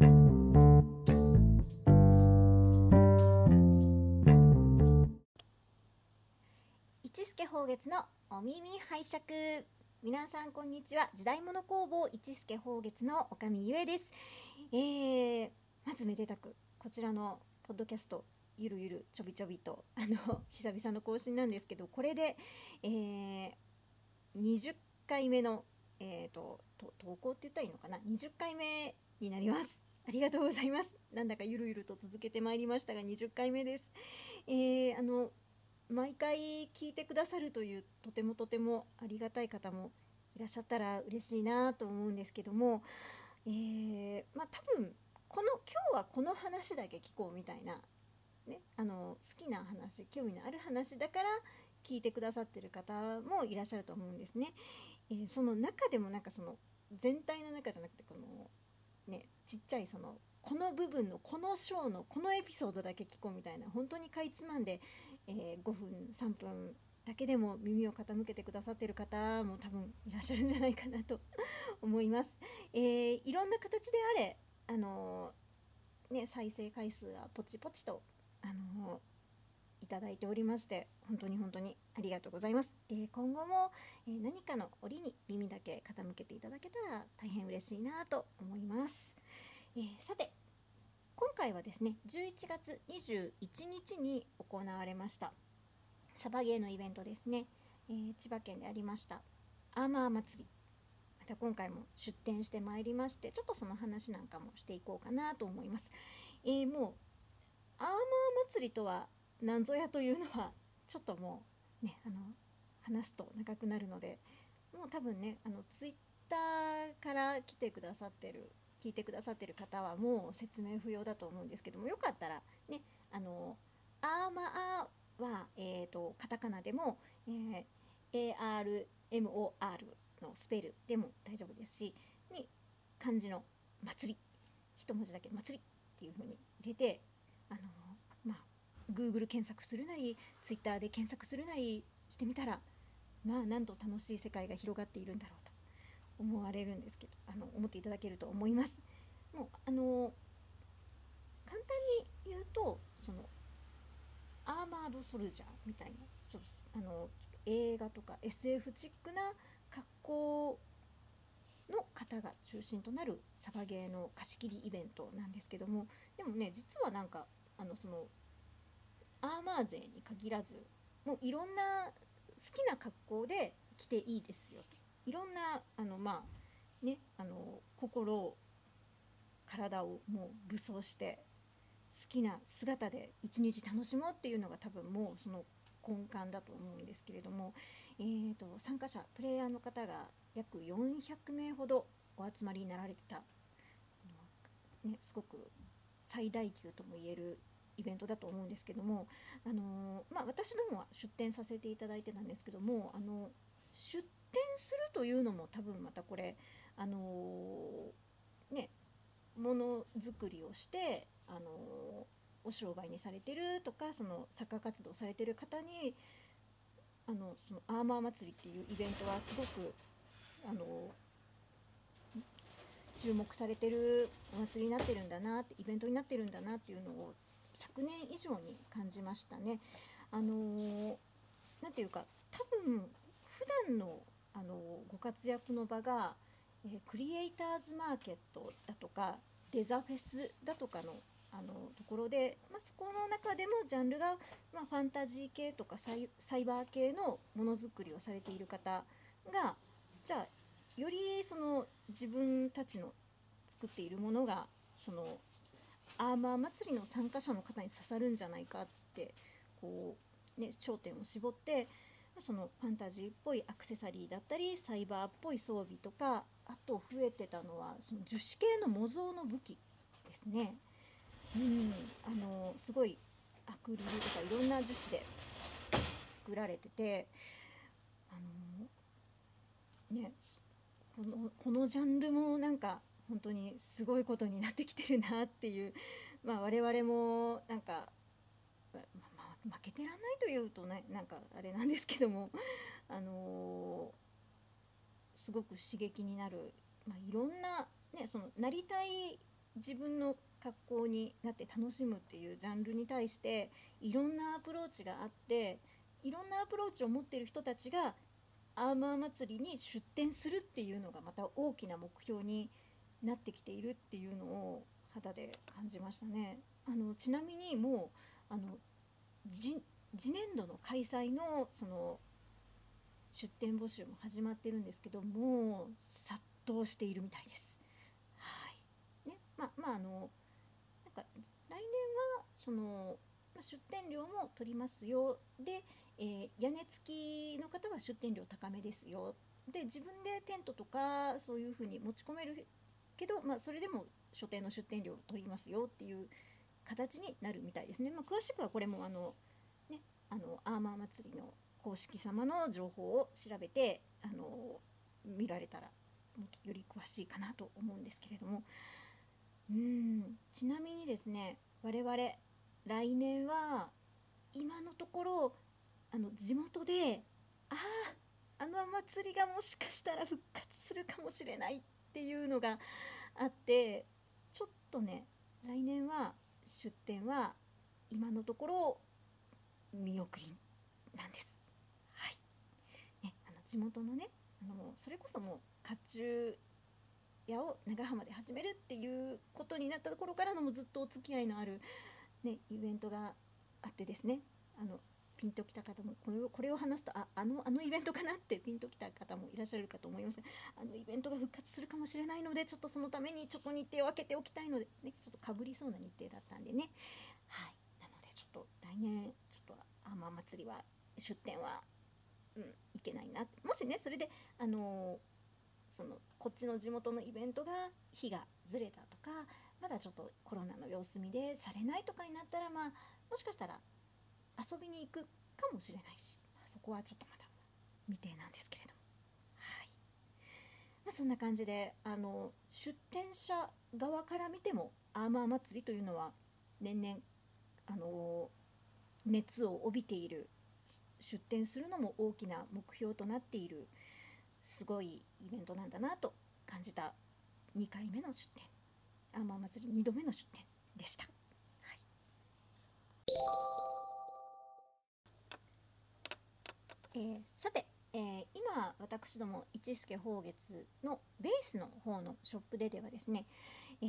一助宝月のお耳拝借。皆さんこんにちは。時代物工房一助宝月の女将ゆえです、えー、まずめでたくこちらのポッドキャストゆるゆるちょびちょびとあの久々の更新なんですけどこれで、えー、20回目の、えーと、と投稿って言ったらいいのかな？20回目になります。ありがとうございますなんだかゆるゆると続けてまいりましたが20回目です、えー、あの毎回聞いてくださるというとてもとてもありがたい方もいらっしゃったら嬉しいなと思うんですけども、えー、まあ多分この今日はこの話だけ聞こうみたいな、ね、あの好きな話興味のある話だから聞いてくださってる方もいらっしゃると思うんですね。えー、その中でもなんかその全体の中じゃなくてこのねちっちゃいそのこの部分のこの章のこのエピソードだけ聞こうみたいな本当にかいつまんで、えー、5分3分だけでも耳を傾けてくださってる方も多分いらっしゃるんじゃないかなと 思います。えー、いろんな形であれ、あのー、ね、再生回数がポチポチと、あのいただいておりまして本当に本当にありがとうございます、えー、今後も、えー、何かの折に耳だけ傾けていただけたら大変嬉しいなと思います。えー、さて今回はですね11月21日に行われましたサバゲーのイベントですね、えー、千葉県でありましたアーマー祭り。また今回も出店してまいりましてちょっとその話なんかもしていこうかなと思います、えー、もうアーマー祭りとは何ぞやというのはちょっともうねあの話すと長くなるのでもう多分ねあのツイッターから来てくださってる聞いてくださってる方はもう説明不要だと思うんですけどもよかったらねあのアーマーは、えーと、カタカナでも、えー、ARMOR のスペルでも大丈夫ですしに漢字の「祭り」一文字だけ「祭り」っていうふうに入れてあの Google 検索するなり Twitter で検索するなりしてみたらまあなんと楽しい世界が広がっているんだろうと思われるんですけどあの思っていただけると思います。もうあの簡単に言うとそのアーマードソルジャーみたいなちょっとあの映画とか SF チックな格好の方が中心となるサバゲーの貸し切りイベントなんですけどもでもね実はなんかあのそのアーマー勢に限らずもういろんな好きな格好で着ていいですよ。いろんなあのまあねあの心を体をもう武装して好きな姿で一日楽しもうっていうのが多分もうその根幹だと思うんですけれども、えーと、参加者プレイヤーの方が約400名ほどお集まりになられてた、ね、すごく最大級ともいえるイベントだと思うんですけども、あのまあ、私どもは出展させていただいてたんですけどもあの出展するというのも多分またこれあのねものづくりをしてあのお商売にされてるとかそのサッカー活動されてる方にあのそのアーマー祭りっていうイベントはすごくあの注目されてるお祭りになってるんだなってイベントになってるんだなっていうのを昨年以上に感じましたね。あのなんていうか多分普段のあのご活躍の場が、えー、クリエイターズマーケットだとかデザフェスだとかのあのところで、まあ、そこの中でもジャンルが、まあ、ファンタジー系とかサイサイバー系のものづくりをされている方がじゃあよりその自分たちの作っているものがそのアーマー祭りの参加者の方に刺さるんじゃないかってこう、ね、焦点を絞ってそのファンタジーっぽいアクセサリーだったりサイバーっぽい装備とかあと増えてたのはその樹脂系の模造の武器ですね。うん、あのすごいアクリルとかいろんな樹脂で作られててあのねこのこのジャンルもなんか本当にすごいことになってきてるなっていう、まあ、我々もなんか、まあ、負けてらんないというとねなんかあれなんですけども、あのー、すごく刺激になる、まあ、いろんな、ね、そのなりたい自分の格好になって楽しむっていうジャンルに対していろんなアプローチがあっていろんなアプローチを持ってる人たちがアーマー祭りに出店するっていうのがまた大きな目標になってきているっていうのを肌で感じましたね。あのちなみにもうあの次年度の開催のその出店募集も始まってるんですけどもう殺到しているみたいです。はいねまあまああのなんか来年はその出店料も取りますよで、えー、屋根付きの方は出店料高めですよで自分でテントとかそういうふうに持ち込めるけど、まあ、それでも所定の出店料を取りますよっていう形になるみたいですね。まあ、詳しくはこれもあの、ね、あのアーマー祭りの公式様の情報を調べてあの見られたらもっとより詳しいかなと思うんですけれどもうんちなみにですね我々来年は今のところあの地元であああの祭りがもしかしたら復活するかもしれないっていうのがあってちょっとね来年は出店は今のところ見送りなんです。はいね、あの地元のねあのそれこそもう甲冑屋を長浜で始めるっていうことになったところからのもずっとお付き合いのある、ね、イベントがあってですねあのピンときた方もこれをこれを話すとああのあのイベントかなってピンときた方もいらっしゃるかと思います。あのイベントが復活するかもしれないのでちょっとそのためにちょっと日程を空けておきたいので、ね、ちょっとかぶりそうな日程だったんでね。はい。なのでちょっと来年ちょっとあま祭りは出店は、うん、いけないなもしねそれであの、そのこっちの地元のイベントが日がずれたとかまだちょっとコロナの様子見でされないとかになったらまあもしかしたら遊びに行くかもしれないし、まあ、そこはちょっとまだ未定なんですけれども、はいまあ、そんな感じであの出店者側から見てもアーマー祭りというのは年々あの熱を帯びている出店するのも大きな目標となっているすごいイベントなんだなと感じた2回目の出店アーマー祭り2度目の出店でした。えー、さて、えー、今私ども一助宝月のベースの方のショップでではですね、えー、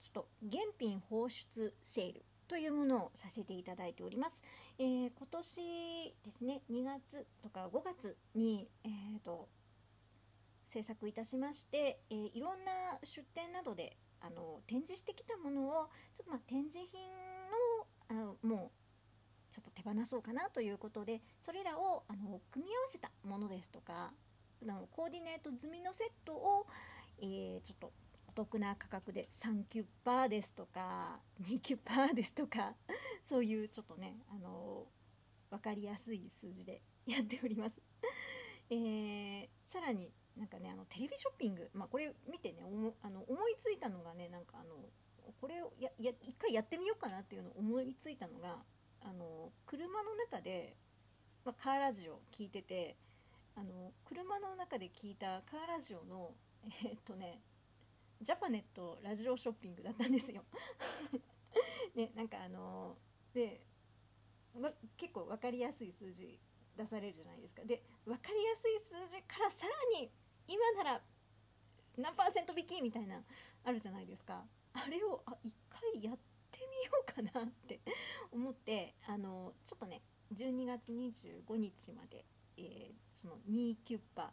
ちょっと現品放出セールというものをさせていただいております。えー、今年ですね、2月とか5月に、えーと、制作いたしまして、えー、いろんな出店などであの展示してきたものをちょっとまあ展示品のあもうちょっと手放そうかなということでそれらをあの組み合わせたものですとかのコーディネート済みのセットを、えー、ちょっとお得な価格で3キュッパーですとか2キュッパーですとかそういうちょっとねあの分かりやすい数字でやっております。えー、さらになんかねあのテレビショッピング、まあ、これ見てねあの思いついたのがねなんかあのこれをやや一回やってみようかなっていうのを思いついたのがあの車の中で、まあ、カーラジオ聞いててあの車の中で聞いたカーラジオのえー、っとねジャパネットラジオショッピングだったんですよ。ねなんかあので、ま、結構分かりやすい数字出されるじゃないですか。で分かりやすい数字からさらに今なら何パーセント引きみたいなあるじゃないですか。あれをあ一回やてみようかなって 思ってあのちょっとね12月25日まで、えー、その2キュッパ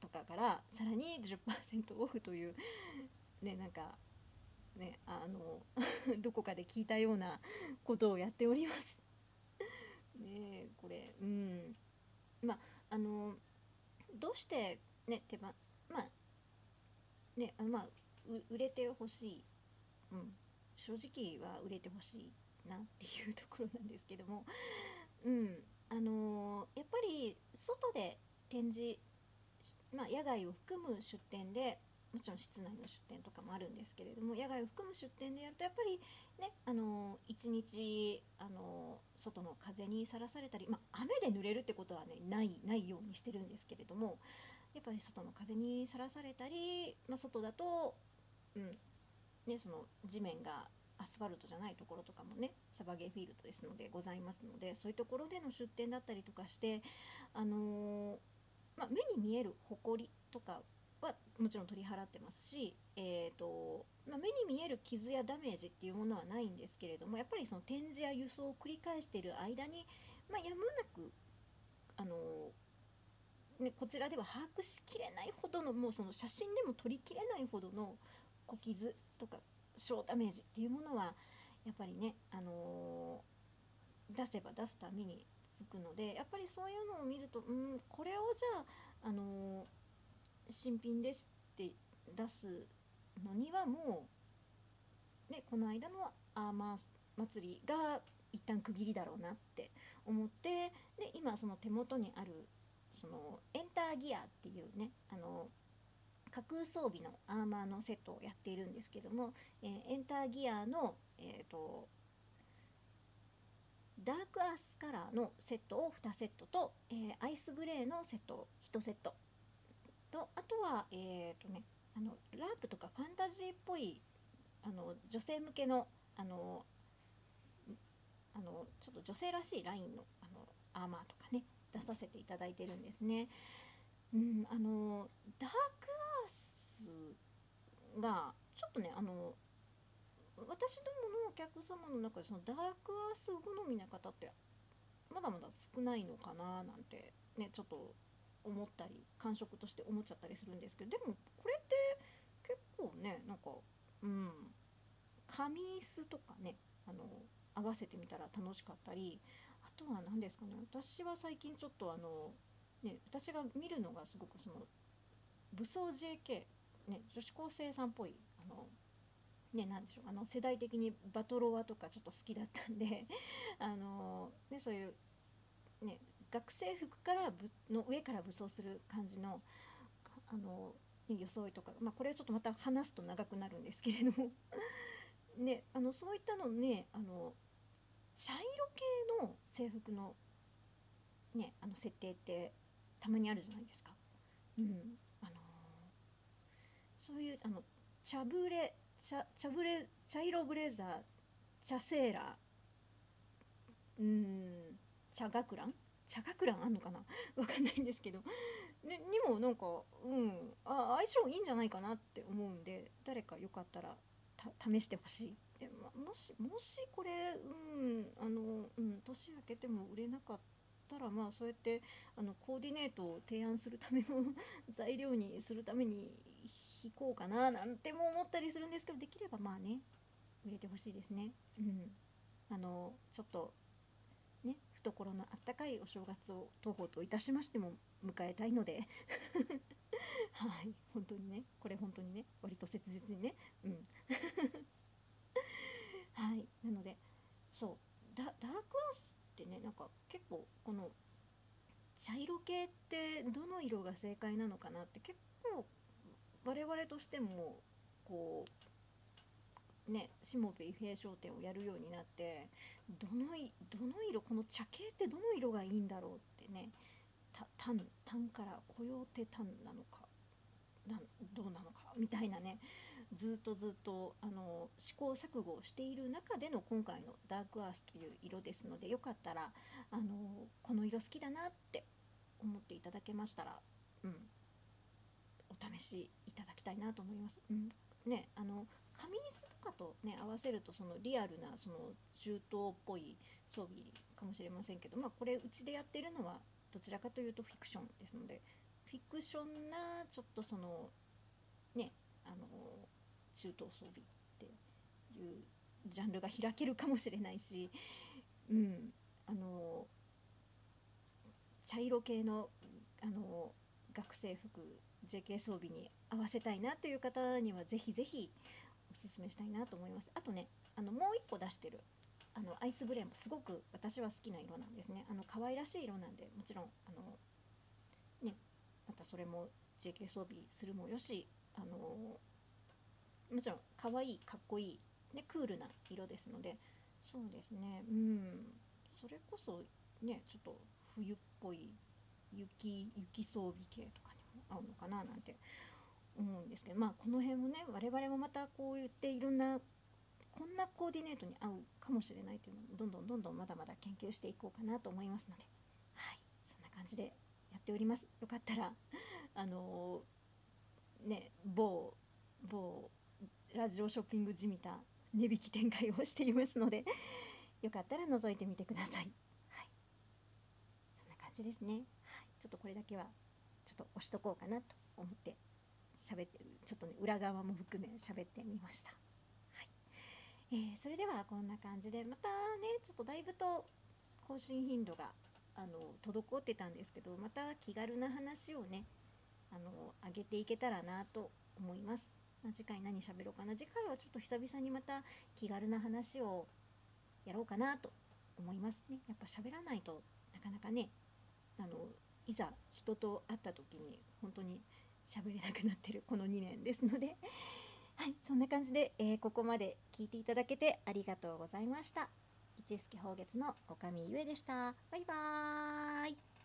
とかからさらに10%オフというねなんかねあの どこかで聞いたようなことをやっております。ねこれうん。まああのどうしてね手間まあねあのまあ売れてほしい、うん、正直は売れてほしいなっていうところなんですけども、うん。あのー、やっぱり外で展示、まあ、野外を含む出店でもちろん室内の出店とかもあるんですけれども野外を含む出店でやるとやっぱりねあの一日あの外の風にさらされたり、まあ、雨で濡れるってことはねないないようにしてるんですけれどもやっぱり外の風にさらされたり、まあ、外だと、うん、ね、その地面がアスファルトじゃないところとかもねサバゲーフィールドですのでございますのでそういうところでの出店だったりとかして、あのー、まあ、目に見える埃とかはもちろん取り払ってますし、えーとまあ、目に見える傷やダメージっていうものはないんですけれどもやっぱりその展示や輸送を繰り返している間に、まあ、やむなく、あのー、ね、こちらでは把握しきれないほどのもうその写真でも撮りきれないほどの小傷とか小ダメージっていうものはやっぱりね、あのー、出せば出すためにつくのでやっぱりそういうのを見るとうんこれをじゃあ、あのー新品ですって出すのにはもう、ね、この間のアーマー祭りが一旦区切りだろうなって思ってで今その手元にあるそのエンターギアっていうねあの架空装備のアーマーのセットをやっているんですけども、えー、エンターギアの、えーと、ダークアースカラーのセットを2セットと、えー、アイスグレーのセットを1セットとあとは、えーとね、あのラープとかファンタジーっぽいあの女性向けのあのあのちょっと女性らしいラインのあのアーマーとかね出させていただいてるんですね。うん、あのダークアースがちょっとねあの私どものお客様の中でそのダークアース好みな方ってまだまだ少ないのかななんてねちょっと思ったり感触として思っちゃったりするんですけどでもこれって結構ねなんかうん紙椅子とかねあの合わせてみたら楽しかったりあとは何ですかね私は最近ちょっとあのね私が見るのがすごくその武装 JK、ね、女子高生さんっぽいあのね、なんでしょうあの世代的にバトロワとかちょっと好きだったんで あの、ね、そういう、ね、学生服からぶの上から武装する感じのあの、ね、装いとか、まあ、これはちょっとまた話すと長くなるんですけれども ね、あのそういったのねあの茶色系の制服の,、ね、あの設定ってたまにあるじゃないですか。うん。あのそういうあの茶ブレ茶茶ブレ茶色ブレザー茶セーラーうん茶学ラン？茶学ランあんのかな？わかんないんですけど、ね、にもなんか、うん、あ相性いいんじゃないかなって思うんで誰かよかったら試してほしい。で、ま、もしもしこれ、うんあのうん、年明けても売れなかったらまあそうやってあのコーディネートを提案するための 材料にするために引こうかななんても思ったりするんですけどできればまあね売れてほしいですね。うん、あのちょっとね懐のあったかいお正月を徒歩といたしましても迎えたいので。はい。本当にね。これ本当にね割と切実にね。うん。はい。なのでそう。ダダークアースってねなんか結構この茶色系ってどの色が正解なのかなって結構我々としてもこうね下部伊平商店をやるようになってどのどの色この茶系ってどの色がいいんだろうってねタンタンからコヨーテタンなのかなどうなのかみたいなねずっとずっとあの試行錯誤している中での今回のダークアースという色ですのでよかったらあのこの色好きだなって思っていただけましたら、うん、お試しいただきたいなと思います。うんね、あの紙椅子とかと、ね、合わせるとそのリアルなその中東っぽい装備かもしれませんけど、まあ、これうちでやってるのはどちらかというとフィクションですのでフィクションなちょっとそのねあの中東装備っていうジャンルが開けるかもしれないし、うん、あの茶色系のあの学生服 JK 装備に合わせたいなという方にはぜひぜひおすすめしたいなと思います。あとねあのもう1個出してるあのアイスブレーもすごく私は好きな色なんですね。あの可愛らしい色なんでもちろんあのねまたそれも JK 装備するもよしあのもちろん可愛いかっこいい、ね、クールな色ですので。そうですね。うん。それこそねちょっと冬っぽい雪雪装備系とかにも合うのかななんて思うんですけど。まあこの辺もね我々もまたこう言っていろんなこんなコーディネートに合うかもしれないというのをどんどんどんどんまだまだ研究していこうかなと思いますので。はい。そんな感じでやっております。よかったらあのー、ね某某ラジオショッピングじみた値引き展開をしていますので よかったら覗いてみてください。はい、そんな感じですね。はい、ちょっとこれだけはちょっと押しとこうかなと思って喋ってちょっとね裏側も含め喋ってみました。はいえー、それではこんな感じでまたねちょっとだいぶと更新頻度があの滞ってたんですけどまた気軽な話をねあの上げていけたらなと思います。まあ、次回何喋ろうかな。次回はちょっと久々にまた気軽な話をやろうかなと思いますね。やっぱ喋らないとなかなかねあのいざ人と会った時に本当に喋れなくなってるこの2年ですので。はいそんな感じで、えー、ここまで聞いていただけてありがとうございました。一助宝月の女将ゆえでした。バイバーイ。